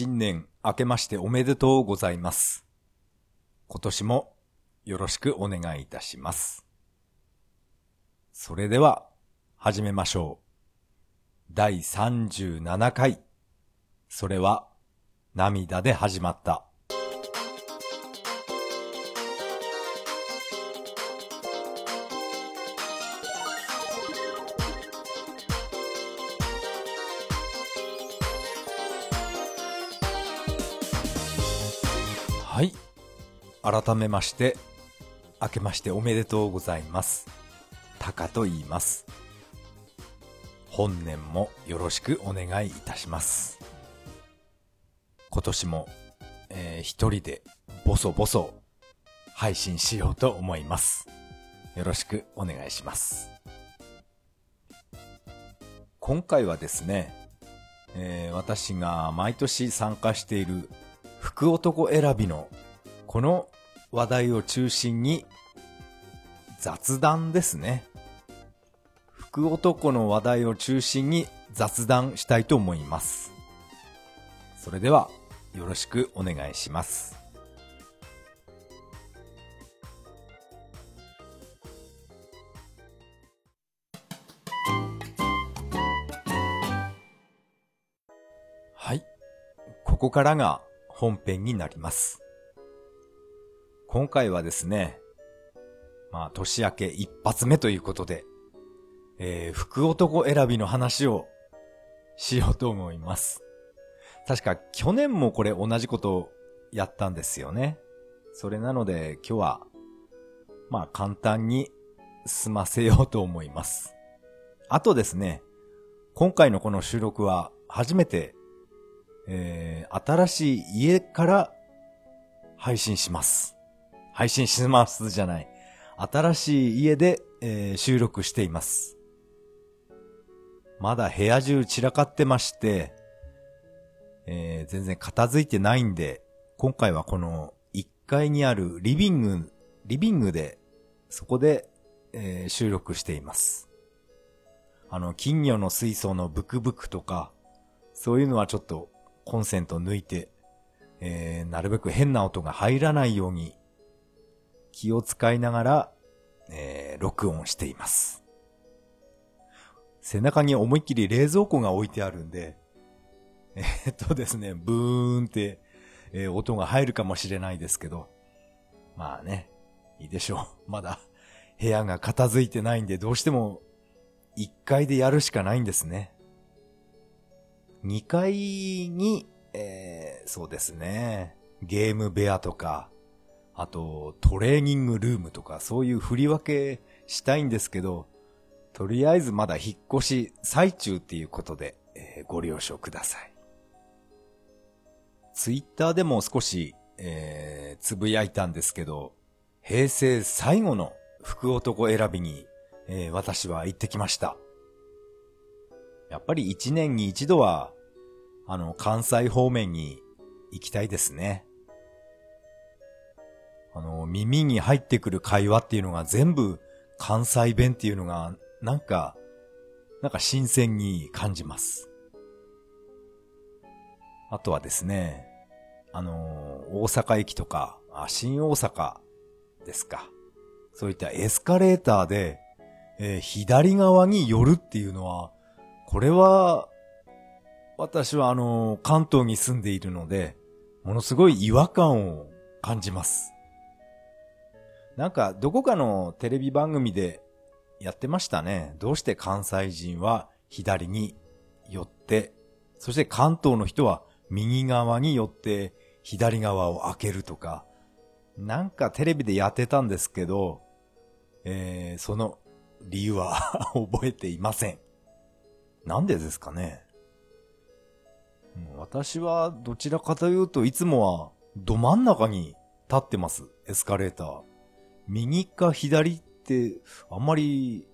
新年明けましておめでとうございます。今年もよろしくお願いいたします。それでは始めましょう。第37回。それは涙で始まった。改めまして、明けましておめでとうございます。タカと言います。本年もよろしくお願いいたします。今年も、えー一人でボソボソ配信しようと思います。よろしくお願いします。今回はですね、えー私が毎年参加している福男選びのこの話題を中心に雑談ですね。福男の話題を中心に雑談したいと思います。それではよろしくお願いします。はい。ここからが本編になります。今回はですね、まあ年明け一発目ということで、えー、福男選びの話をしようと思います。確か去年もこれ同じことをやったんですよね。それなので今日は、まあ簡単に済ませようと思います。あとですね、今回のこの収録は初めて、えー、新しい家から配信します。配信しますじゃない。新しい家で、えー収録しています。まだ部屋中散らかってまして、えー全然片付いてないんで、今回はこの1階にあるリビング、リビングで、そこで、えー収録しています。あの、金魚の水槽のブクブクとか、そういうのはちょっとコンセント抜いて、えーなるべく変な音が入らないように気を使いながら、えー録音しています。背中に思いっきり冷蔵庫が置いてあるんで、えーっとですね、ブーンって、えー音が入るかもしれないですけど、まあね、いいでしょう。まだ部屋が片付いてないんで、どうしても1階でやるしかないんですね。2階に、えーそうですね、ゲーム部屋とか、あとトレーニングルームとか、そういう振り分けしたいんですけど、とりあえずまだ引っ越し最中っていうことで、えーご了承ください。ツイッターでも少し、えーつぶやいたんですけど、平成最後の福男選びに、えー私は行ってきました。やっぱり一年に一度は、あの、関西方面に行きたいですね。あの、耳に入ってくる会話っていうのが全部関西弁っていうのが、なんか、なんか新鮮に感じます。あとはですね、あの、大阪駅とか、あ新大阪ですか。そういったエスカレーターで、えー左側に寄るっていうのは、これは、私はあの、関東に住んでいるので、ものすごい違和感を感じます。なんか、どこかのテレビ番組でやってましたね。どうして関西人は左に寄って、そして関東の人は右側に寄って左側を開けるとか、なんかテレビでやってたんですけど、えー、その理由は 覚えていません。なんでですかね私はどちらかというといつもはど真ん中に立ってます。エスカレーター。右か左ってあんまり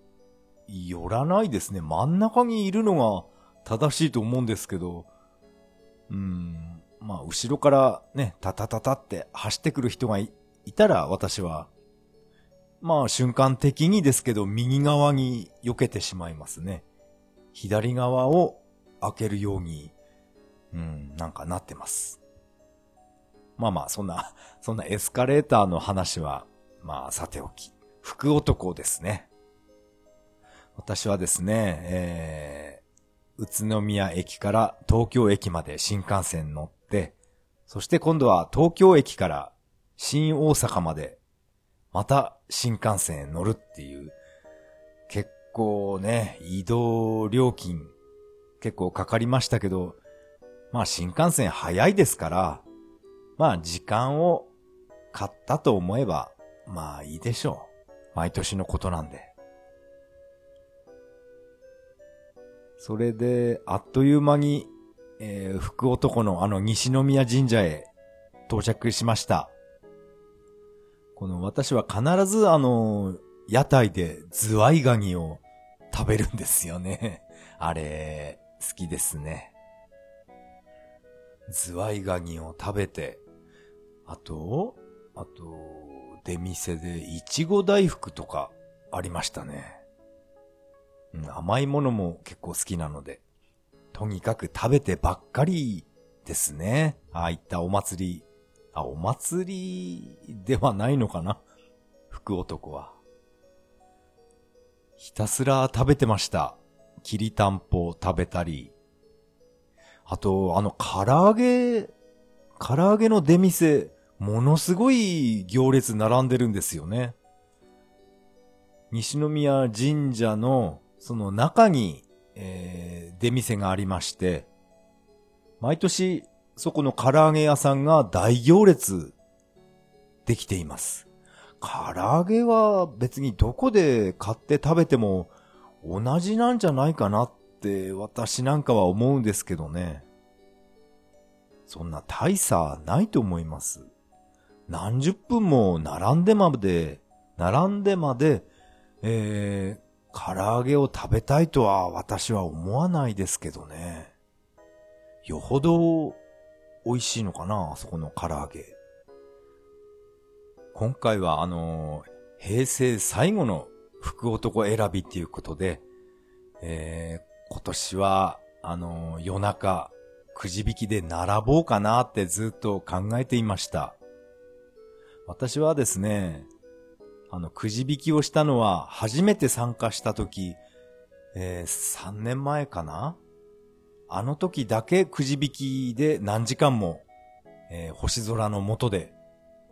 寄らないですね。真ん中にいるのが正しいと思うんですけど、うん、まあ後ろからね、タタタタって走ってくる人がいいたら私は、まあ瞬間的にですけど右側に避けてしまいますね。左側を開けるように、うん、なんかなってます。まあまあ、そんな、そんなエスカレーターの話は、まあ、さておき。福男ですね。私はですね、えー、宇都宮駅から東京駅まで新幹線乗って、そして今度は東京駅から新大阪まで、また新幹線乗るっていう、結構ね、移動料金結構かかりましたけど、まあ新幹線早いですから、まあ時間を買ったと思えば、まあいいでしょう。毎年のことなんで。それで、あっという間に、えー、福男のあの西宮神社へ到着しました。この私は必ずあの、屋台でズワイガニを食べるんですよね。あれ、好きですね。ズワイガニを食べて、あと、あと、出店でいちご大福とかありましたね。うん、甘いものも結構好きなので、とにかく食べてばっかりですね。ああいったお祭り。あ、お祭りではないのかな？福男は。ひたすら食べてました。きりたんぽ食べたり。あと、あの、唐揚げ、唐揚げの出店、ものすごい行列並んでるんですよね。西宮神社のその中に、えー、出店がありまして、毎年そこの唐揚げ屋さんが大行列できています。唐揚げは別にどこで買って食べても同じなんじゃないかなって私なんかは思うんですけどね。そんな大差ないと思います。何十分も並んでまで、並んでまで、えー、唐揚げを食べたいとは私は思わないですけどね。よほど美味しいのかな、あそこの唐揚げ。今回はあのー、平成最後の福男選びっていうことで、えー、今年は、あのー、夜中、くじ引きで並ぼうかなってずっと考えていました。私はですね、あの、くじ引きをしたのは初めて参加した時、えー、3年前かな？あの時だけくじ引きで何時間も、えー、星空の下で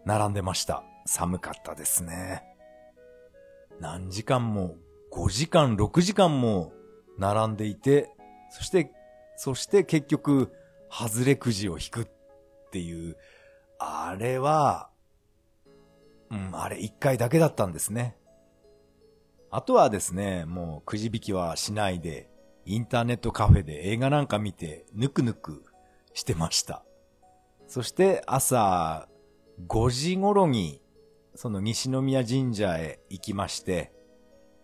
並んでました。寒かったですね。何時間も、5時間、6時間も並んでいて、そして、そして結局、外れくじを引くっていう、あれは、うん、あれ一回だけだったんですね。あとはですね、もうくじ引きはしないで、インターネットカフェで映画なんか見て、ぬくぬくしてました。そして朝5時頃に、その西宮神社へ行きまして、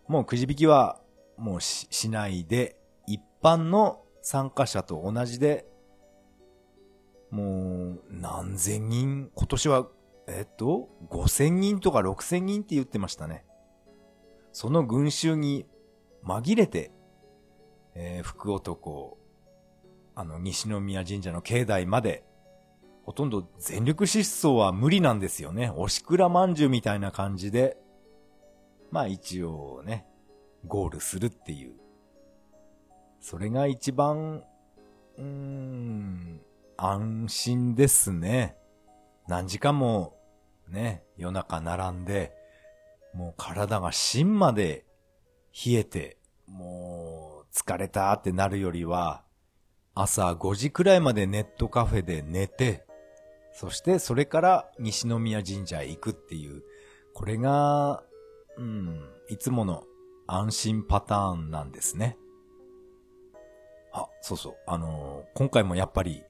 もうくじ引きはもうししないで、一般の参加者と同じで、もう何千人、今年はえっと、5000人とか6000人って言ってましたね。その群衆に紛れて、えー、福男、あの、西宮神社の境内まで、ほとんど全力疾走は無理なんですよね。おしくらまんじゅうみたいな感じで、まあ一応ね、ゴールするっていう。それが一番、うーん、安心ですね。何時間もね、夜中並んで、もう体が芯まで冷えて、もう疲れたってなるよりは、朝5時くらいまでネットカフェで寝て、そしてそれから西宮神社へ行くっていう、これが、うん、いつもの安心パターンなんですね。あ、そうそう、あのー、今回もやっぱり、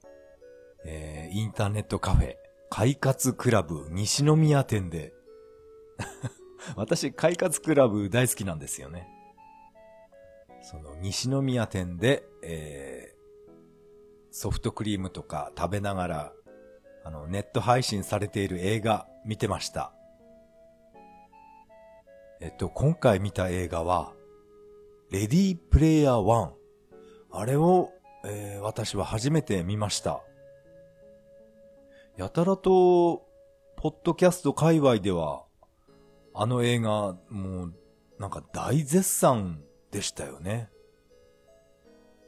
えー、インターネットカフェ、快活クラブ西宮店で 私、快活クラブ大好きなんですよね。その西宮店で、えー、ソフトクリームとか食べながら、あの、ネット配信されている映画見てました。えっと、今回見た映画は、レディープレイヤー1。あれをえー、私は初めて見ました。やたらと、ポッドキャスト界隈では、あの映画、もう、なんか大絶賛でしたよね。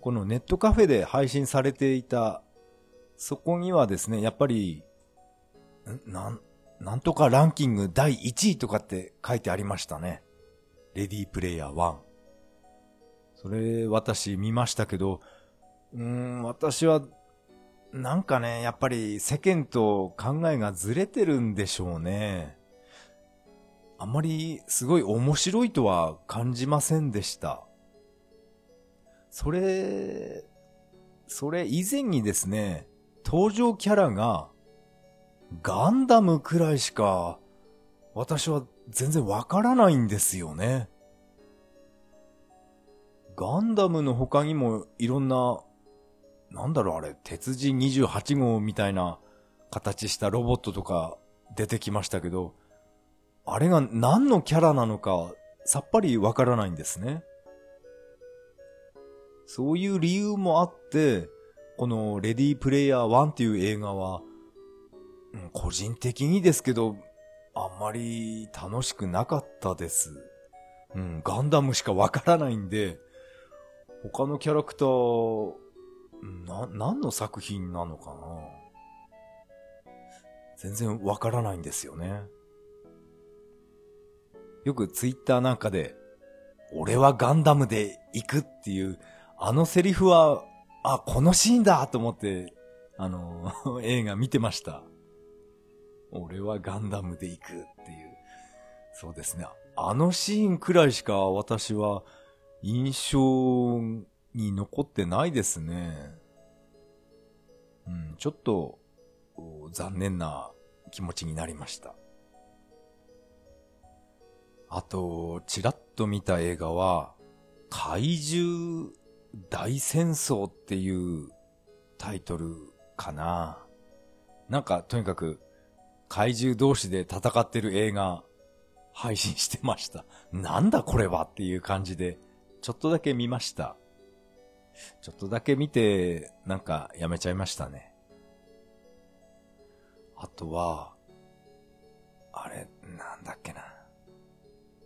このネットカフェで配信されていた、そこにはですね、やっぱり、なん、なんとかランキング第1位とかって書いてありましたね。レディープレイヤー1。それ、私見ましたけど、うーん、私は、なんかね、やっぱり世間と考えがずれてるんでしょうね。あまりすごい面白いとは感じませんでした。それ、それ以前にですね、登場キャラがガンダムくらいしか私は全然わからないんですよね。ガンダムの他にもいろんな、なんだろうあれ、鉄人28号みたいな形したロボットとか出てきましたけど、あれが何のキャラなのかさっぱりわからないんですね。そういう理由もあって、このレディープレイヤー1っていう映画は、個人的にですけど、あんまり楽しくなかったです。うん、ガンダムしかわからないんで、他のキャラクター、な、何の作品なのかな？全然わからないんですよね。よくツイッターなんかで、俺はガンダムで行くっていう、あのセリフは、あ、このシーンだと思って、あの、映画見てました。俺はガンダムで行くっていう。そうですね。あのシーンくらいしか私は印象に残ってないですね。うん、ちょっと残念な気持ちになりました。あと、ちらっと見た映画は、怪獣大戦争っていうタイトルかな。なんか、とにかく、怪獣同士で戦ってる映画、配信してました。なんだこれはっていう感じで、ちょっとだけ見ました。ちょっとだけ見て、なんかやめちゃいましたね。あとは、あれ、なんだっけな。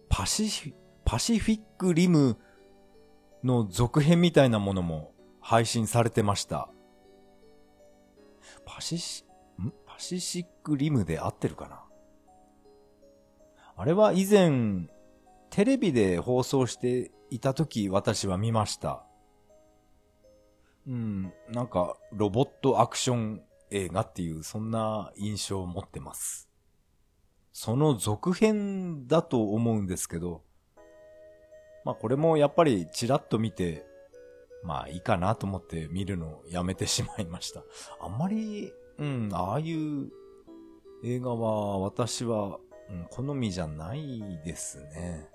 パシフィ、パシフィックリムの続編みたいなものも配信されてました。パシシ、ん？パシシックリムで合ってるかな？あれは以前、テレビで放送していた時私は見ました。うん、なんかロボットアクション映画っていうそんな印象を持ってます。その続編だと思うんですけど、まあこれもやっぱりちらっと見て、まあいいかなと思って見るのをやめてしまいました。あんまり、うん、ああいう映画は私は、うん、好みじゃないですね。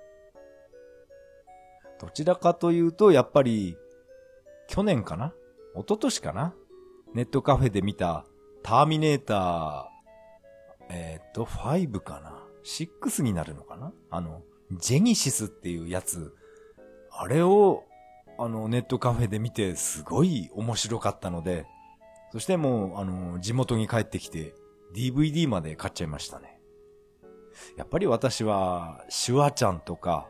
どちらかというと、やっぱり、去年かな一昨年かな？ネットカフェで見たターミネーターえっ、と、5かな ?6 になるのかな？あの、ジェニシスっていうやつ、あれを、あの、ネットカフェで見て、すごい面白かったので、そしてもう、あの、地元に帰ってきて、DVD まで買っちゃいましたね。やっぱり私は、シュワちゃんとか、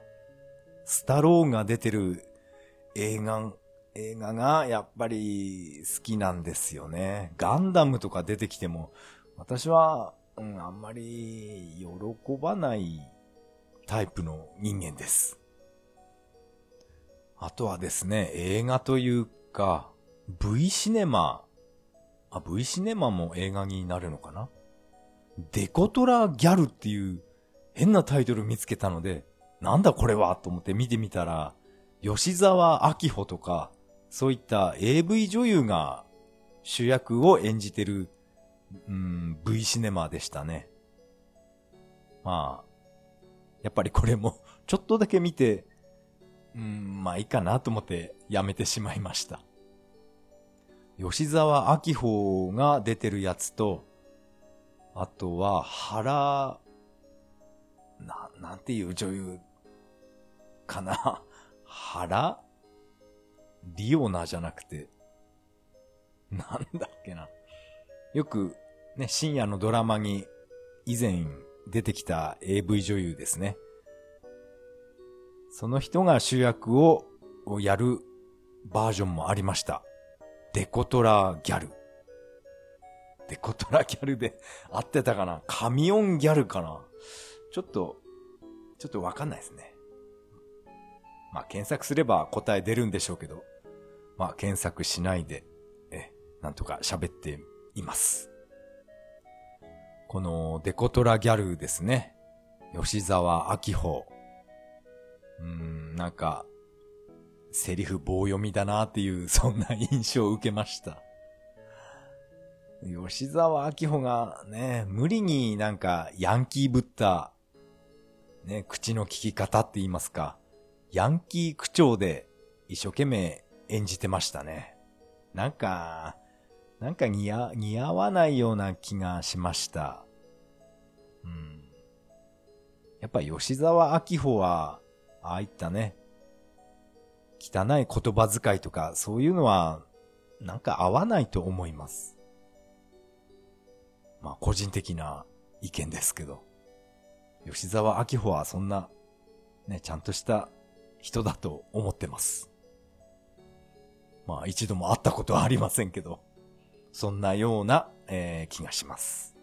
スタローが出てる映画、映画がやっぱり好きなんですよね。ガンダムとか出てきても、私はうん、あんまり喜ばないタイプの人間です。あとはですね、映画というか、V シネマ、あ、V シネマも映画になるのかな？デコトラギャルっていう変なタイトル見つけたので、なんだこれはと思って見てみたら、吉沢明穂とか、そういった AV 女優が主役を演じてるうん、V シネマでしたね。まあ、やっぱりこれも ちょっとだけ見て、うん、まあいいかなと思ってやめてしまいました。吉沢明穂が出てるやつと、あとは原、な、なんていう女優かな？原？リオナじゃなくて、なんだっけな。よく、ね、深夜のドラマに以前出てきた AV 女優ですね。その人が主役をやるバージョンもありました。デコトラギャル。デコトラギャルで 合ってたかなカミオンギャルかなちょっと、ちょっとわかんないですね。まあ、検索すれば答え出るんでしょうけど、まあ、検索しないで、え、なんとか喋っています。このデコトラギャルですね。吉沢明穂。うーん、なんか、セリフ棒読みだなっていう、そんな印象を受けました。吉沢明穂がね、無理になんかヤンキーぶった、ね、口の聞き方って言いますか、ヤンキー口調で一生懸命演じてましたね。なんか、なんか似合、似合わないような気がしました。うん。やっぱ吉沢明穂は、ああいったね、汚い言葉遣いとか、そういうのは、なんか合わないと思います。まあ、個人的な意見ですけど。吉沢明穂はそんな、ね、ちゃんとした人だと思ってます。まあ、一度も会ったことはありませんけど、そんなような、えー、気がします。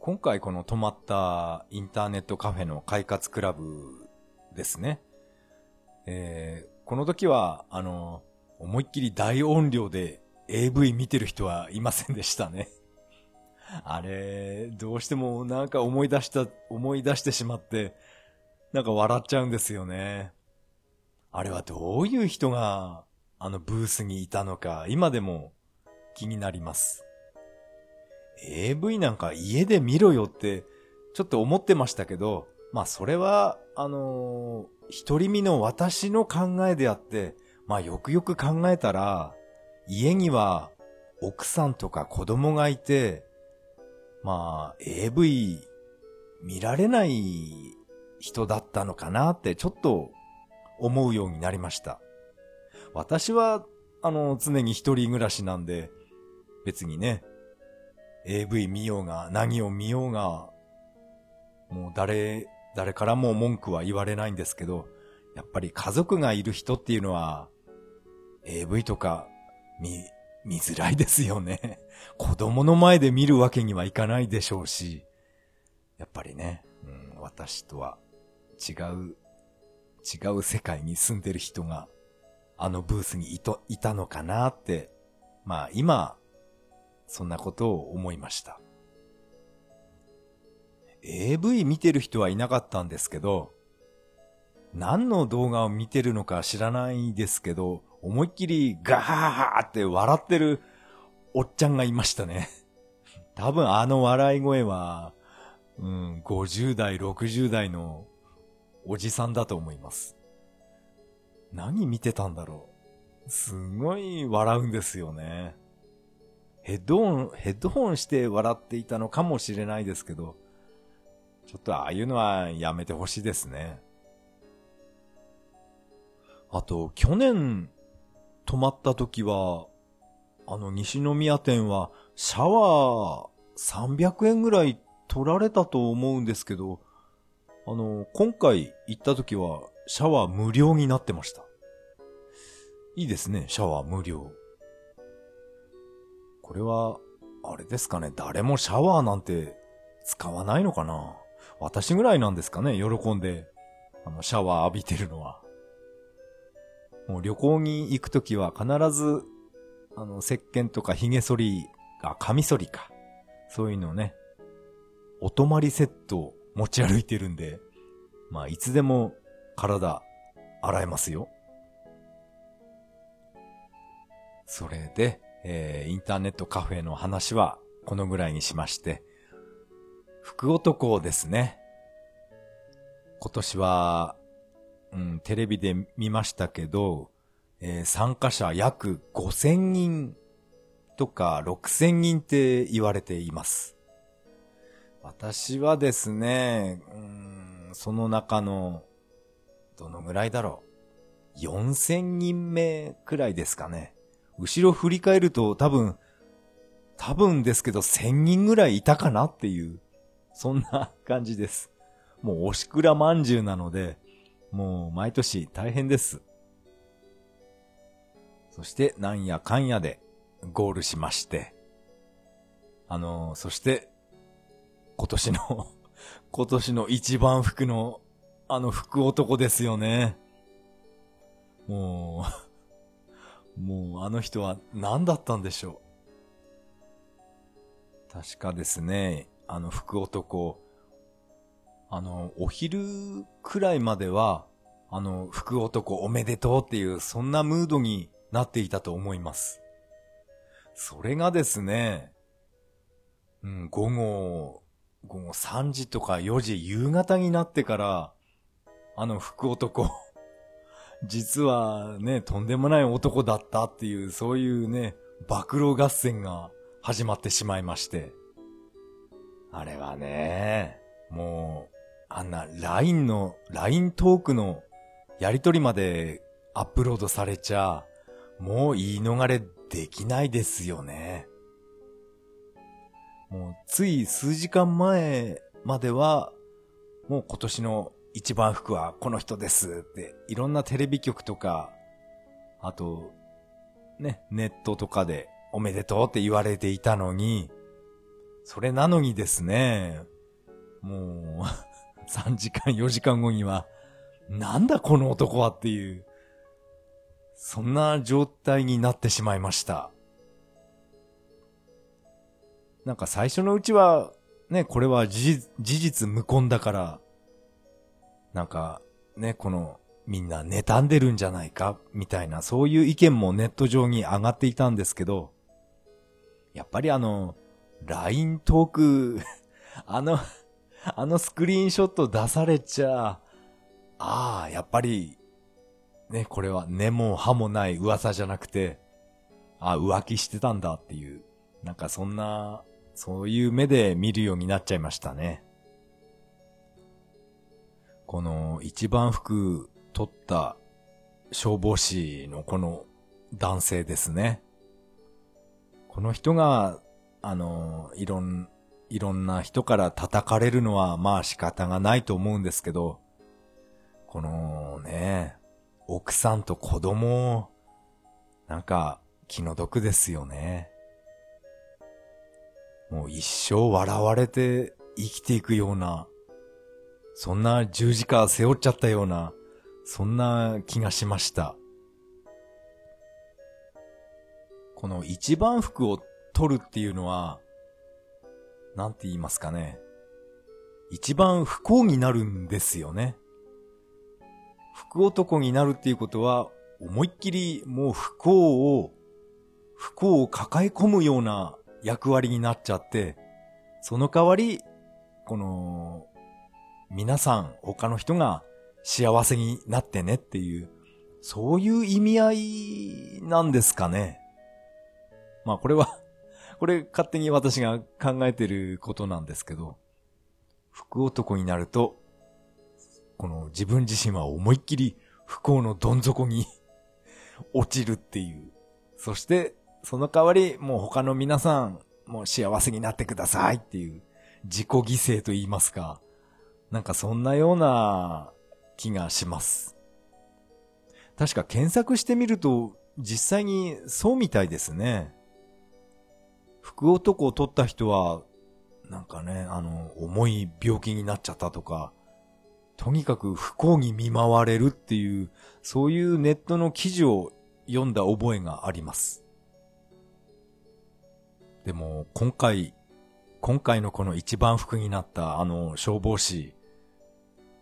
今回この泊まったインターネットカフェの快活クラブですね。えー、この時は、あの、思いっきり大音量で AV 見てる人はいませんでしたね。あれ、どうしてもなんか思い出した、思い出してしまって、なんか笑っちゃうんですよね。あれはどういう人が、あのブースにいたのか、今でも気になります。AV なんか家で見ろよって、ちょっと思ってましたけど、まあそれは、あのー、独り身の私の考えであって、まあよくよく考えたら、家には奥さんとか子供がいて、まあ、AV 見られない人だったのかなってちょっと思うようになりました。私は、あの、常に一人暮らしなんで、別にね、AV 見ようが、何を見ようが、もう誰、誰からも文句は言われないんですけど、やっぱり家族がいる人っていうのは、AV とか見、見づらいですよね。子供の前で見るわけにはいかないでしょうし、やっぱりね、うん、私とは違う、違う世界に住んでる人が、あのブースにいと、いたのかなって、まあ今、そんなことを思いました。AV 見てる人はいなかったんですけど、何の動画を見てるのか知らないですけど、思いっきりガーって笑ってるおっちゃんがいましたね。多分あの笑い声は、うん、50代、60代のおじさんだと思います。何見てたんだろう。すごい笑うんですよね。ヘッドホン、ヘッドホンして笑っていたのかもしれないですけど、ちょっとああいうのはやめてほしいですね。あと、去年泊まった時は、あの、西宮店は、シャワー300円ぐらい取られたと思うんですけど、あの、今回行った時は、シャワー無料になってました。いいですね、シャワー無料。これは、あれですかね、誰もシャワーなんて使わないのかな私ぐらいなんですかね、喜んで、あの、シャワー浴びてるのは。もう旅行に行くときは必ず、あの、石鹸とか髭剃り、あ、カミソリか。そういうのね、お泊まりセット持ち歩いてるんで、まあ、いつでも体洗えますよ。それで、えー、インターネットカフェの話はこのぐらいにしまして、福男ですね。今年はうん、テレビで見ましたけど、えー、参加者約5000人とか6000人って言われています。私はですね、うん、その中の、どのぐらいだろう。4000人目くらいですかね。後ろ振り返ると多分、多分ですけど1000人ぐらいいたかなっていう、そんな感じです。もうおしくらまんじゅうなので、もう毎年大変です。そしてなんやかんやでゴールしまして、あの、そして今年の 今年の一番服のあの服男ですよね。もう もうあの人は何だったんでしょう。確かですね、あの服男、あの、お昼くらいまでは、あの、福男おめでとうっていう、そんなムードになっていたと思います。それがですね、うん、午後、午後3時とか4時、夕方になってから、あの福男、実はね、とんでもない男だったっていう、そういうね、暴露合戦が始まってしまいまして。あれはね、もう、あんな LINE の、LINE トークのやりとりまでアップロードされちゃ、もう言い逃れできないですよね。もうつい数時間前までは、もう今年の一番服はこの人ですって、いろんなテレビ局とか、あと、ね、ネットとかでおめでとうって言われていたのに、それなのにですね、もう 3時間4時間後には、なんだこの男はっていう、そんな状態になってしまいました。なんか最初のうちは、ね、これは事実、無根だから、なんか、ね、この、みんな妬んでるんじゃないか、みたいな、そういう意見もネット上に上がっていたんですけど、やっぱりあの、LINE トーク あのあのスクリーンショット出されちゃ、ああ、やっぱり、ね、これは根も葉もない噂じゃなくて、あ浮気してたんだっていう、なんかそんな、そういう目で見るようになっちゃいましたね。この一番服取った消防士のこの男性ですね。この人が、あの、いろん、いろんな人から叩かれるのはまあ仕方がないと思うんですけど、このね、奥さんと子供、なんか気の毒ですよね。もう一生笑われて生きていくような、そんな十字架背負っちゃったような、そんな気がしました。この一番服を取るっていうのは、なんて言いますかね。一番不幸になるんですよね。福男になるっていうことは、思いっきりもう不幸を、不幸を抱え込むような役割になっちゃって、その代わり、この、皆さん、他の人が幸せになってねっていう、そういう意味合いなんですかね。まあこれは これ勝手に私が考えてることなんですけど、福男になると、この自分自身は思いっきり不幸のどん底に 落ちるっていう。そして、その代わり、もう他の皆さん、もう幸せになってくださいっていう、自己犠牲と言いますか。なんかそんなような気がします。確か検索してみると、実際にそうみたいですね。福男を取った人は、なんかね、あの、重い病気になっちゃったとか、とにかく不幸に見舞われるっていう、そういうネットの記事を読んだ覚えがあります。でも、今回、今回のこの一番福になったあの消防士、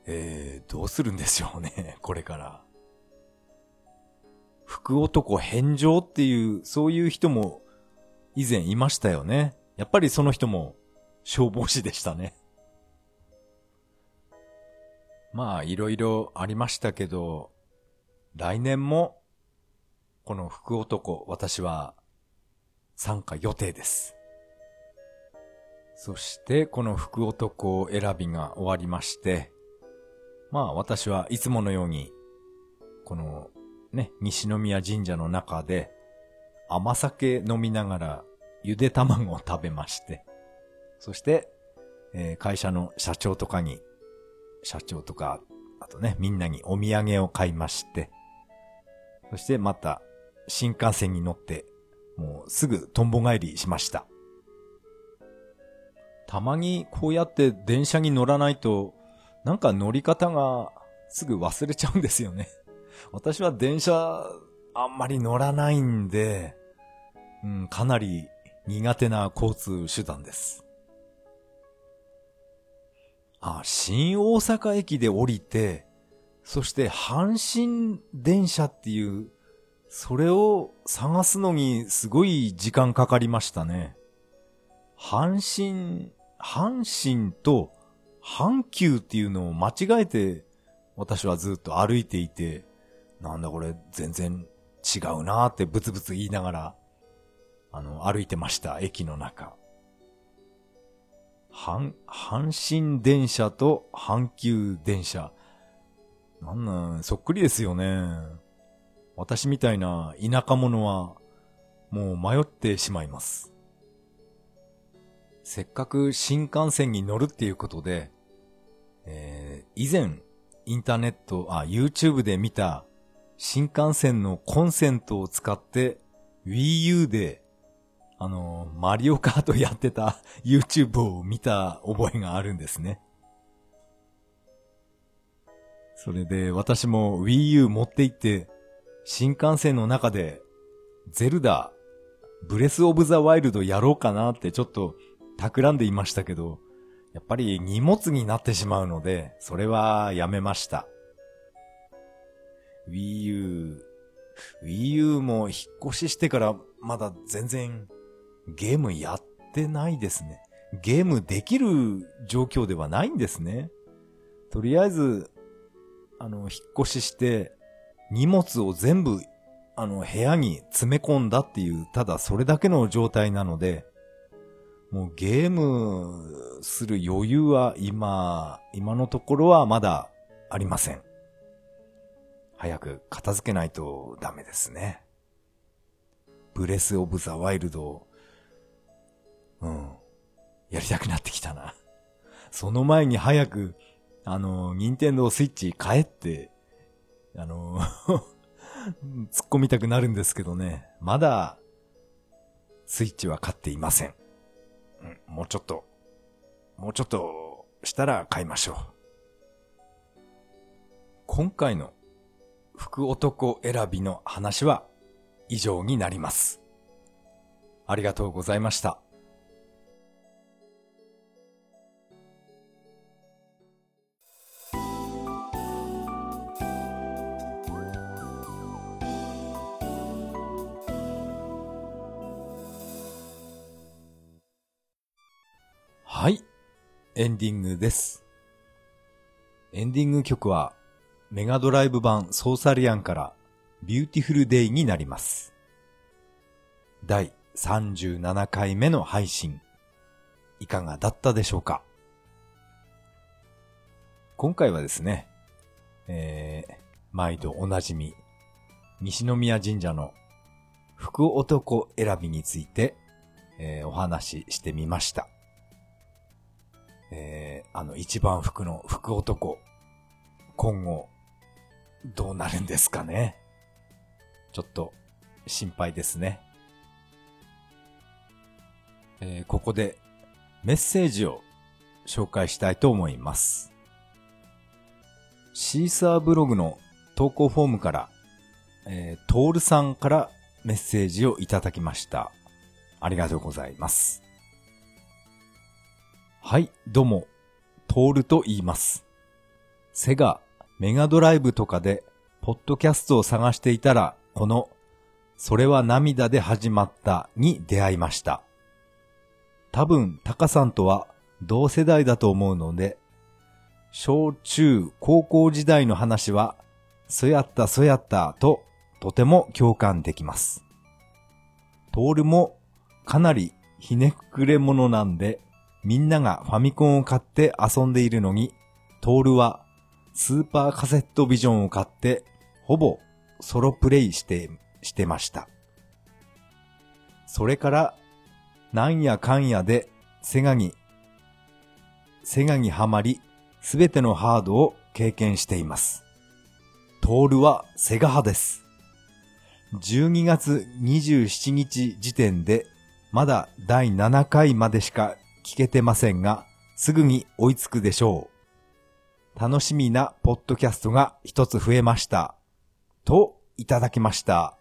えー、どうするんでしょうね、これから。福男返上っていう、そういう人も以前いましたよね。やっぱりその人も消防士でしたね。まあ、いろいろありましたけど、来年も、この福男、私は参加予定です。そして、この福男選びが終わりまして、まあ私はいつものように、このね、西宮神社の中で、甘酒飲みながらゆで卵を食べまして、そして、えー会社の社長とかに、社長とか、あとね、みんなにお土産を買いまして、そしてまた新幹線に乗って、もうすぐとんぼ帰りしました。たまにこうやって電車に乗らないと、なんか乗り方がすぐ忘れちゃうんですよね。私は電車あんまり乗らないんで、うん、かなり苦手な交通手段です。あ、新大阪駅で降りて、そして阪神電車っていう、それを探すのにすごい時間かかりましたね。阪神、阪神と阪急っていうのを間違えて私はずっと歩いていて、なんだこれ全然違うなーってブツブツ言いながら、あの、歩いてました、駅の中。阪、阪神電車と阪急電車。なんなん、そっくりですよね。私みたいな田舎者は、もう迷ってしまいます。せっかく新幹線に乗るっていうことで、えー以前、インターネット、あ、YouTube で見た新幹線のコンセントを使って Wii U で、あの、マリオカートやってた YouTube を見た覚えがあるんですね。それで私も Wii U 持って行って、新幹線の中でゼルダ、ブレスオブザワイルドやろうかなってちょっと企んでいましたけど、やっぱり荷物になってしまうので、それはやめました。Wii U、Wii U も引っ越ししてからまだ全然ゲームやってないですね。ゲームできる状況ではないんですね。とりあえず、あの、引っ越しして荷物を全部あの部屋に詰め込んだっていう、ただそれだけの状態なので、もうゲームする余裕は今、今のところはまだありません。早く片付けないとダメですね。ブレスオブザワイルド、うん、やりたくなってきたな。その前に早く、あの、ニンテンドースイッチ帰って、あの、突っ込みたくなるんですけどね。まだ、スイッチは買っていません。うんもうちょっと、もうちょっとしたら買いましょう。今回の福男選びの話は以上になります。ありがとうございました。エンディングです。エンディング曲はメガドライブ版ソーサリアンから Beautiful Day になります。第37回目の配信、いかがだったでしょうか？今回はですね、えー、毎度おなじみ、西宮神社の福男選びについて、えーお話ししてみました。えー、あの一番福の福男、今後、どうなるんですかね。ちょっと心配ですね。えーここでメッセージを紹介したいと思います。シーサーブログの投稿フォームから、えー、トールさんからメッセージをいただきました。ありがとうございます。はい、どうも、トールと言います。セガ、メガドライブとかで、ポッドキャストを探していたら、この、それは涙で始まったに出会いました。多分、タカさんとは同世代だと思うので、小中高校時代の話は、そやったそやったと、とても共感できます。トールもかなりひねくれ者なんで、みんながファミコンを買って遊んでいるのに、トールはスーパーカセットビジョンを買って、ほぼソロプレイして、してました。それから、なんやかんやで、セガに、セガにはまり、すべてのハードを経験しています。トールはセガ派です。12月27日時点で、まだ第7回までしか聞けてませんが、すぐに追いつくでしょう。楽しみなポッドキャストが一つ増えました。と、いただきました。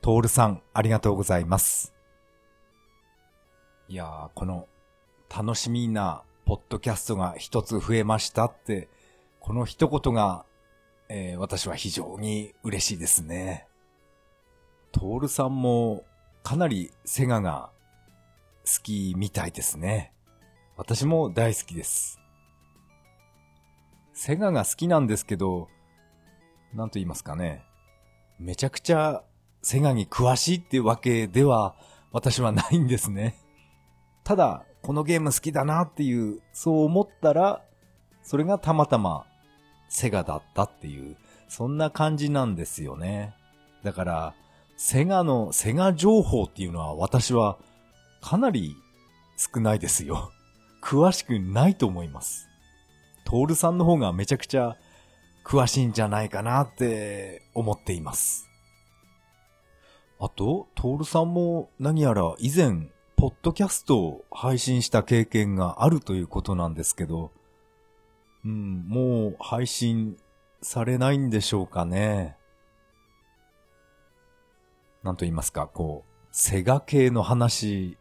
トールさん、ありがとうございます。いやー、この、楽しみなポッドキャストが一つ増えましたって、この一言が、えー、私は非常に嬉しいですね。トールさんもかなりセガが好きみたいですね。私も大好きです。セガが好きなんですけど、なんと言いますかね。めちゃくちゃセガに詳しいっていうわけでは私はないんですね。ただ、このゲーム好きだなっていう、そう思ったら、それがたまたまセガだったっていう、そんな感じなんですよね。だから、セガの、セガ情報っていうのは私はかなり少ないですよ。詳しくないと思います。トールさんの方がめちゃくちゃ詳しいんじゃないかなって思っています。あと、トールさんも何やら以前、ポッドキャストを配信した経験があるということなんですけど、うん、もう配信されないんでしょうかね。なんと言いますか、こう、セガ系の話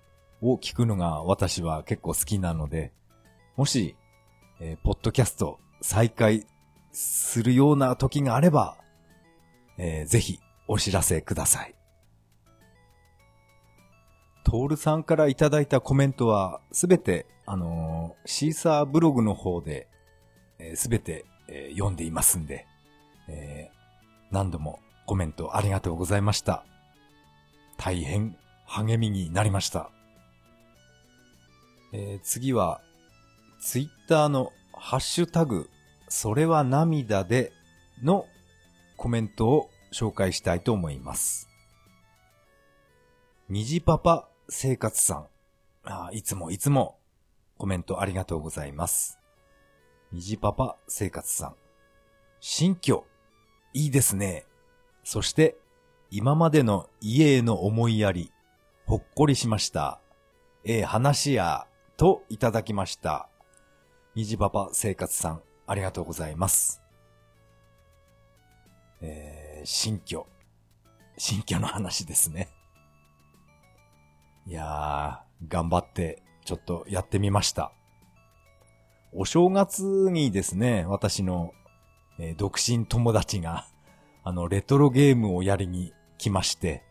を聞くのが私は結構好きなので、もし、えー、ポッドキャスト再開するような時があれば、えー、ぜひお知らせください。トールさんからいただいたコメントはすべて、あのー、シーサーブログの方で、す、え、べ、て、えー、読んでいますんで、えー、何度もコメントありがとうございました。大変励みになりました。えー、次は、ツイッターのハッシュタグ、それは涙でのコメントを紹介したいと思います。虹パパ生活さんあ。いつもいつもコメントありがとうございます。虹パパ生活さん。新居、いいですね。そして今までの家への思いやり、ほっこりしました。ええ話や、といただきました。虹パパ生活さん、ありがとうございます。えー、新居。新居の話ですね。いやー、頑張ってちょっとやってみました。お正月にですね、私の、えー、独身友達が、あの、レトロゲームをやりに来まして、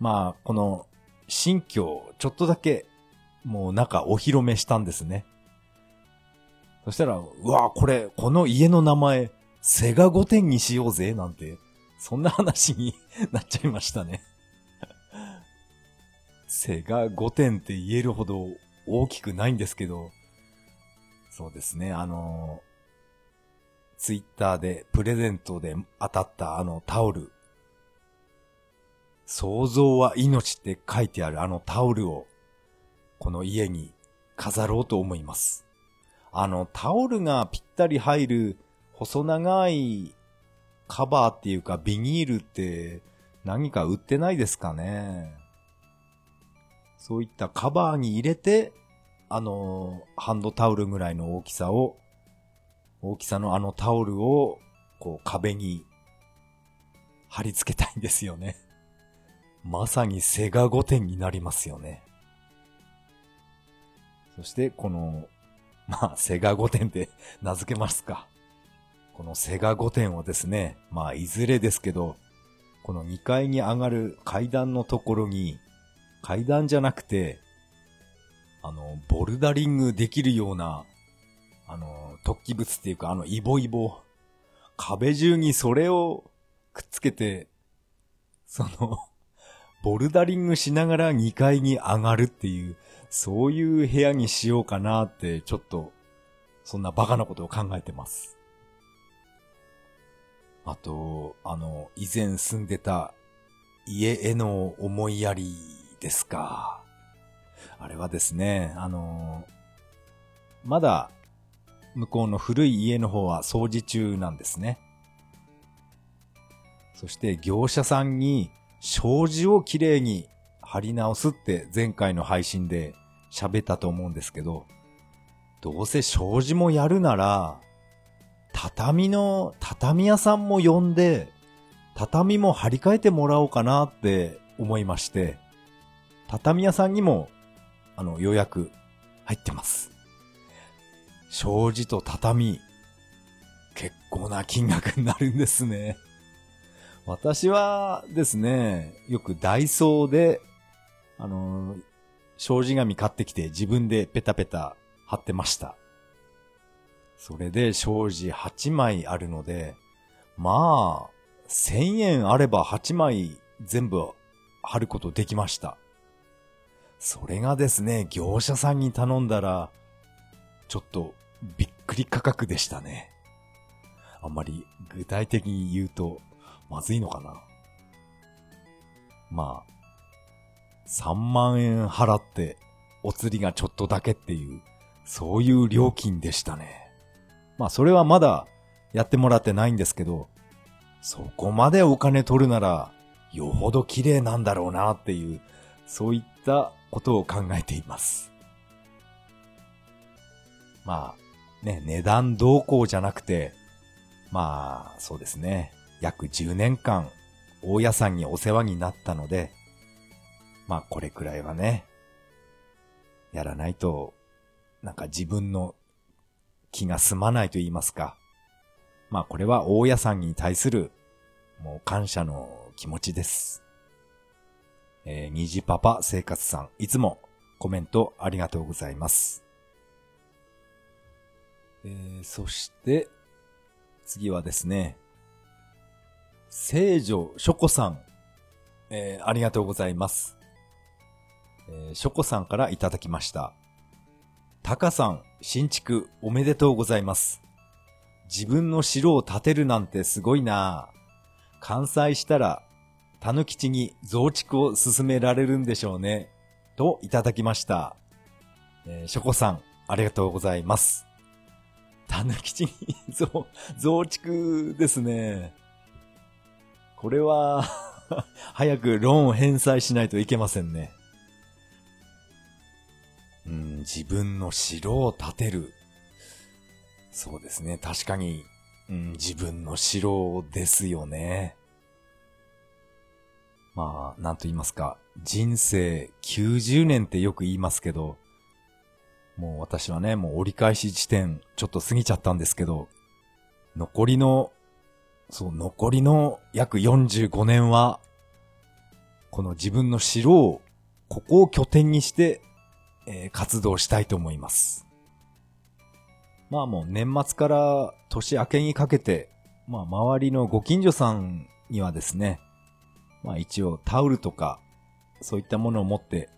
まあ、この、新居をちょっとだけ、もう中お披露目したんですね。そしたら、うわこれ、この家の名前、セガ5点にしようぜ、なんて、そんな話に なっちゃいましたね セガ5点って言えるほど大きくないんですけど、そうですね、あのツイッターでプレゼントで当たったあのタオル、想像は命って書いてあるあのタオルを、この家に飾ろうと思います。あのタオルがぴったり入る細長いカバーっていうかビニールって何か売ってないですかねそういったカバーに入れて、あの、ハンドタオルぐらいの大きさを、大きさのあのタオルを、こう壁に貼り付けたいんですよね。まさにセガ5点になりますよね。そしてこの、まあセガ5点って 名付けますか。このセガ5点をですね、まあいずれですけど、この2階に上がる階段のところに、階段じゃなくて、あの、ボルダリングできるような、あの、突起物っていうか、あの、イボイボ、壁中にそれをくっつけて、そのボルダリングしながら2階に上がるっていう、そういう部屋にしようかなって、ちょっと、そんなバカなことを考えてます。あと、あの、以前住んでた家への思いやりですか。あれはですね、あの、まだ向こうの古い家の方は掃除中なんですね。そして業者さんに障子をきれいに貼り直すって前回の配信で喋ったと思うんですけど、どうせ障子もやるなら、畳の、畳屋さんも呼んで、畳も張り替えてもらおうかなって思いまして、畳屋さんにも、あの、予約入ってます。障子と畳、結構な金額になるんですね。私はですね、よくダイソーで、あの、障子紙買ってきて自分でペタペタ貼ってました。それで障子8枚あるので、まあ、1000円あれば8枚全部貼ることできました。それがですね、業者さんに頼んだら、ちょっとびっくり価格でしたね。あんまり具体的に言うとまずいのかな。まあ、3万円払ってお釣りがちょっとだけっていう、そういう料金でしたね。まあそれはまだやってもらってないんですけど、そこまでお金取るなら、よほど綺麗なんだろうなっていう、そういったことを考えています。まあ、ね、値段動向じゃなくて、まあ、そうですね。約10年間、大家さんにお世話になったので、まあこれくらいはね、やらないと、なんか自分の気が済まないと言いますか。まあこれは大家さんに対する、もう感謝の気持ちです。えー、虹パパ生活さん、いつもコメントありがとうございます。えー、そして、次はですね、聖女ショコさん、えー、ありがとうございます。えー、ショコさんからいただきました。タカさん、新築おめでとうございます。自分の城を建てるなんてすごいな関西したら、たぬきちに増築を進められるんでしょうね。といただきました。えー、ショコさん、ありがとうございます。たぬきちに増、増築ですね。これは 早くローンを返済しないといけませんね。うん、自分の城を建てる。そうですね。確かに、うん、自分の城ですよね。まあ、なんと言いますか。人生90年ってよく言いますけど、もう私はね、もう折り返し地点ちょっと過ぎちゃったんですけど、残りのそう、残りの約45年は、この自分の城を、ここを拠点にして、えー、活動したいと思います。まあもう年末から年明けにかけて、まあ周りのご近所さんにはですね、まあ一応タオルとか、そういったものを持って、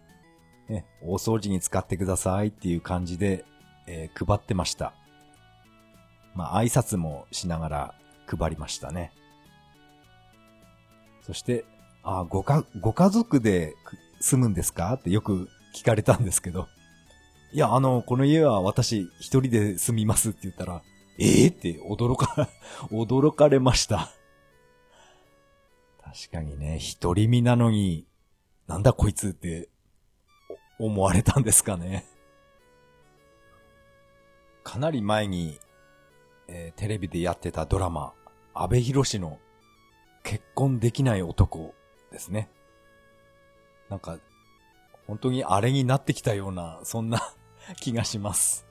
ね、大掃除に使ってくださいっていう感じで、えー、配ってました。まあ挨拶もしながら、配りましたね。そして、あ、ごか、ご家族で住むんですか？ってよく聞かれたんですけど、いや、あの、この家は私一人で住みますって言ったら、ええー、って驚か、驚かれました。確かにね、一人身なのに、なんだこいつって思われたんですかね。かなり前に、えー、テレビでやってたドラマ、安倍博士の結婚できない男ですね。なんか、本当にあれになってきたような、そんな 気がします。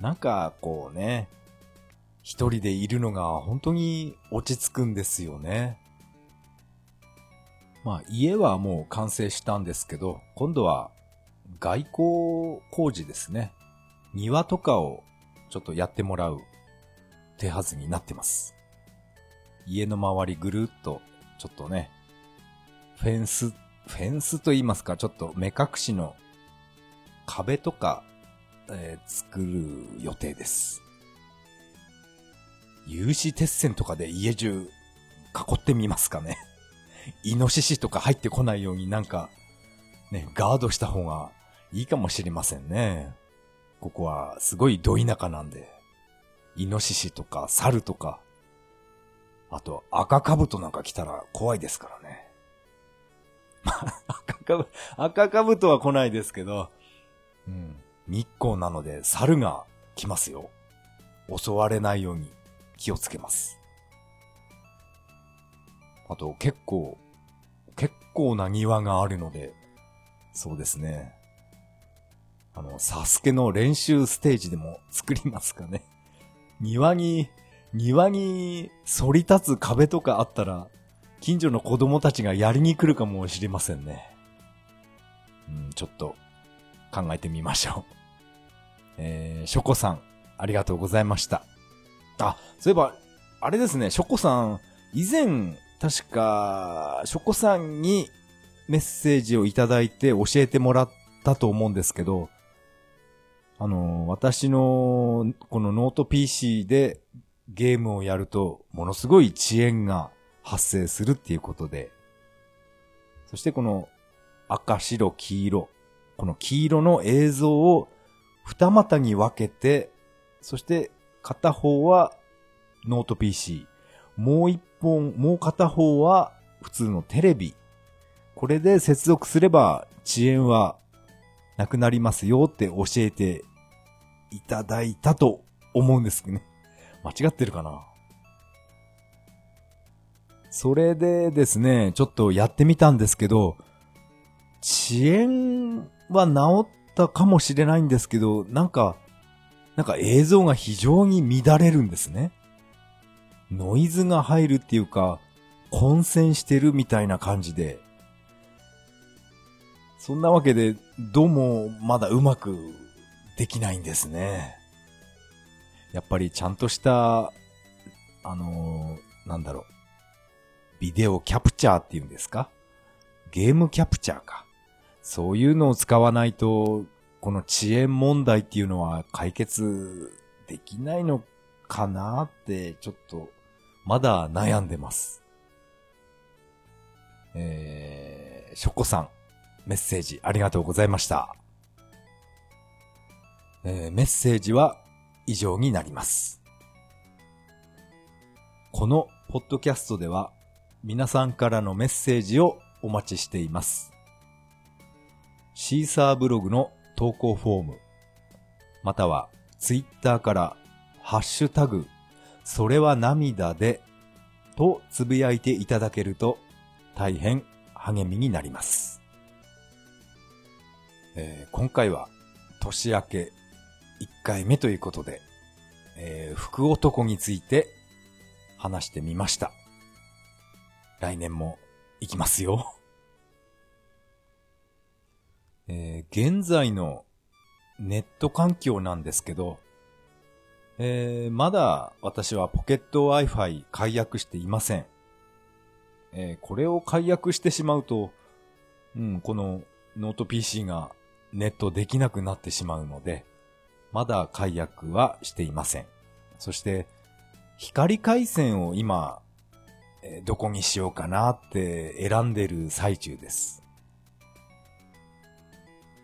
なんか、こうね、一人でいるのが本当に落ち着くんですよね。まあ、家はもう完成したんですけど、今度は外交工事ですね。庭とかをちょっとやってもらう手はずになってます。家の周りぐるっと、ちょっとね、フェンス、フェンスと言いますか、ちょっと目隠しの壁とか、えー、作る予定です。有刺鉄線とかで家中囲ってみますかね。イノシシとか入ってこないようになんか、ね、ガードした方がいいかもしれませんね。ここはすごいど田舎なんで、イノシシとか猿とか、あと赤カブトなんか来たら怖いですからね。赤カブ、赤カブトは来ないですけど、うん、日光なので猿が来ますよ。襲われないように気をつけます。あと結構、結構な庭があるので、そうですね。あの、サスケの練習ステージでも作りますかね。庭に、庭に反り立つ壁とかあったら、近所の子供たちがやりに来るかもしれませんね。うん、ちょっと考えてみましょう。えー、ショコさん、ありがとうございました。あ、そういえば、あれですね、ショコさん、以前、確か、ショコさんにメッセージをいただいて教えてもらったと思うんですけど、あの、私のこのノート PC でゲームをやると、ものすごい遅延が発生するっていうことで、そしてこの赤、白、黄色、この黄色の映像を二股に分けて、そして片方はノート PC、もう一本、もう片方は普通のテレビ。これで接続すれば遅延はなくなりますよって教えていただいたと思うんですけどね。間違ってるかな？それでですね、ちょっとやってみたんですけど、遅延は治ったかもしれないんですけど、なんか、なんか映像が非常に乱れるんですね。ノイズが入るっていうか、混戦してるみたいな感じで。そんなわけで、どうもまだうまくできないんですね。やっぱりちゃんとした、あのー、なんだろう。ビデオキャプチャーっていうんですか？ゲームキャプチャーか。そういうのを使わないと、この遅延問題っていうのは解決できないのかなって、ちょっと、まだ悩んでます。えー、ショコさん、メッセージありがとうございました。えー、メッセージは以上になります。このポッドキャストでは皆さんからのメッセージをお待ちしています。シーサーブログの投稿フォーム、またはツイッターからハッシュタグ、それは涙でとつぶやいていただけると大変励みになります。えー、今回は年明け1回目ということで、えー、福男について話してみました。来年も行きますよ。え、現在のネット環境なんですけど、えー、まだ私はポケット Wi-Fi 解約していません。えー、これを解約してしまうと、うん、このノート PC がネットできなくなってしまうので、まだ解約はしていません。そして、光回線を今、えどこにしようかなって選んでる最中です。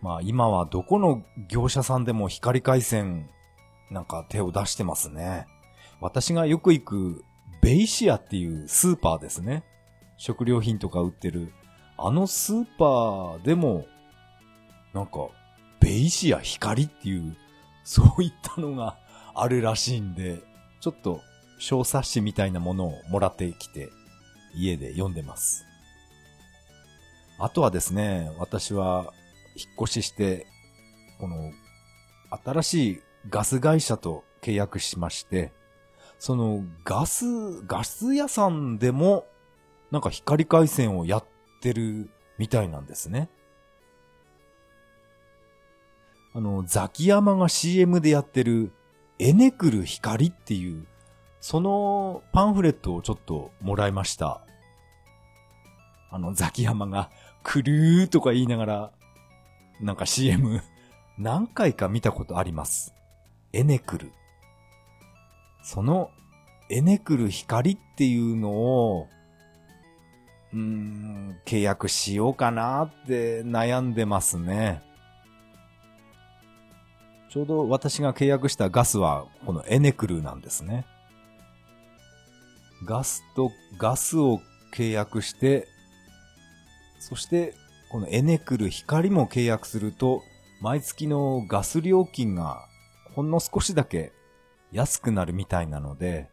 まあ今はどこの業者さんでも光回線なんか手を出してますね。私がよく行くベイシアっていうスーパーですね。食料品とか売ってる。あのスーパーでも、なんか、ベイシア光っていうそういったのがあるらしいんで、ちょっと小冊子みたいなものをもらってきて、家で読んでます。あとはですね、私は引っ越しして、この、新しいガス会社と契約しまして、そのガス、ガス屋さんでも、なんか光回線をやってるみたいなんですね。あの、ザキヤマが CM でやってる、エネクル光っていう、そのパンフレットをちょっともらいました。あの、ザキヤマが、クルーとか言いながら、なんか CM 何回か見たことあります。エネクル。そのエネクル光っていうのを、うーん、契約しようかなって悩んでますね。ちょうど私が契約したガスはこのエネクルなんですね。ガスとガスを契約して、そしてこのエネクル光も契約すると、毎月のガス料金がほんの少しだけ安くなるみたいなので、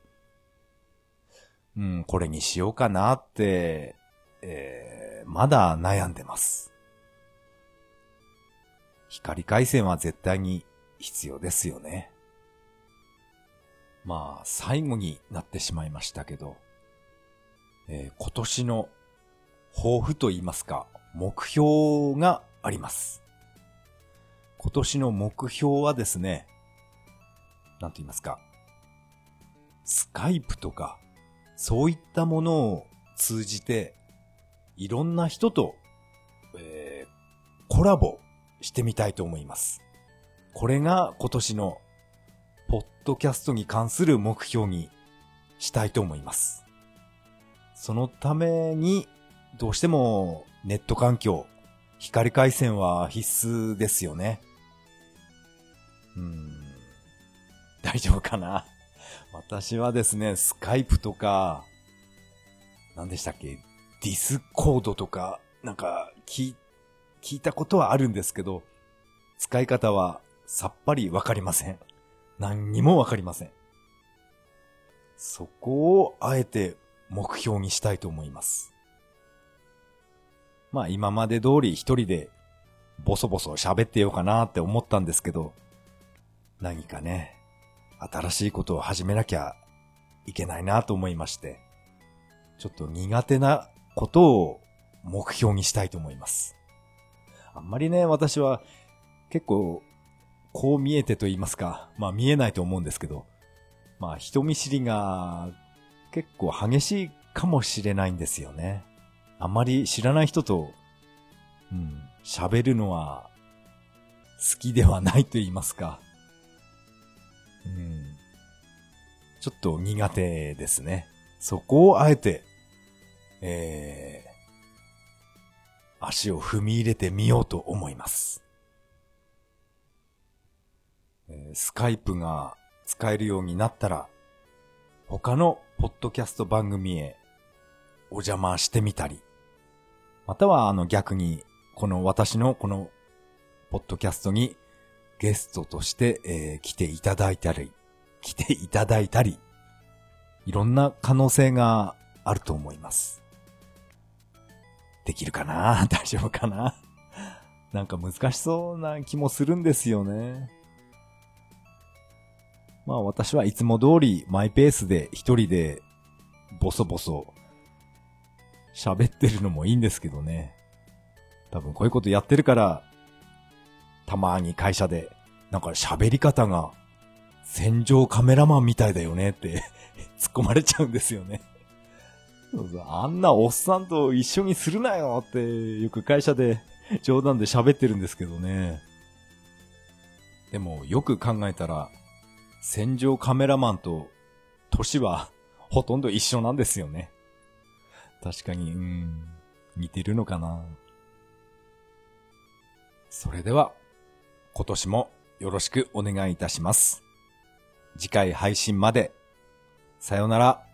うん、これにしようかなって、えー、まだ悩んでます。光回線は絶対に必要ですよね。まあ、最後になってしまいましたけど、えー、今年の抱負と言いますか、目標があります。今年の目標はですね、なんと言いますか、スカイプとか、そういったものを通じて、いろんな人と、えー、コラボしてみたいと思います。これが今年の、ポッドキャストに関する目標にしたいと思います。そのために、どうしてもネット環境、光回線は必須ですよね。うん。大丈夫かな？私はですね、 Skype とか、何でしたっけ？ Discord とか、なんか、聞、聞いたことはあるんですけど、使い方はさっぱりわかりません。何にもわかりません。そこをあえて目標にしたいと思います。まあ今まで通り一人でボソボソ喋ってようかなって思ったんですけど、何かね、新しいことを始めなきゃいけないなと思いまして、ちょっと苦手なことを目標にしたいと思います。あんまりね、私は結構こう見えてと言いますか、まあ見えないと思うんですけど、まあ人見知りが結構激しいかもしれないんですよね。あまり知らない人と、うん、喋るのは好きではないと言いますか。うん。ちょっと苦手ですね。そこをあえて、えー、足を踏み入れてみようと思います。え、スカイプが使えるようになったら、他のポッドキャスト番組へお邪魔してみたり、またはあの逆に、この私のこのポッドキャストにゲストとして、えー、来ていただいたり、来ていただいたり、いろんな可能性があると思います。できるかな？大丈夫かな？なんか難しそうな気もするんですよね。まあ私はいつも通りマイペースで一人でボソボソ喋ってるのもいいんですけどね。多分こういうことやってるからたまに会社で、なんか喋り方が、戦場カメラマンみたいだよねって 突っ込まれちゃうんですよね。あんなおっさんと一緒にするなよって、よく会社で冗談で喋ってるんですけどね。でも、よく考えたら、戦場カメラマンと、年は、ほとんど一緒なんですよね。確かに、うん、似てるのかな。それでは、今年もよろしくお願いいたします。次回配信まで。さよなら。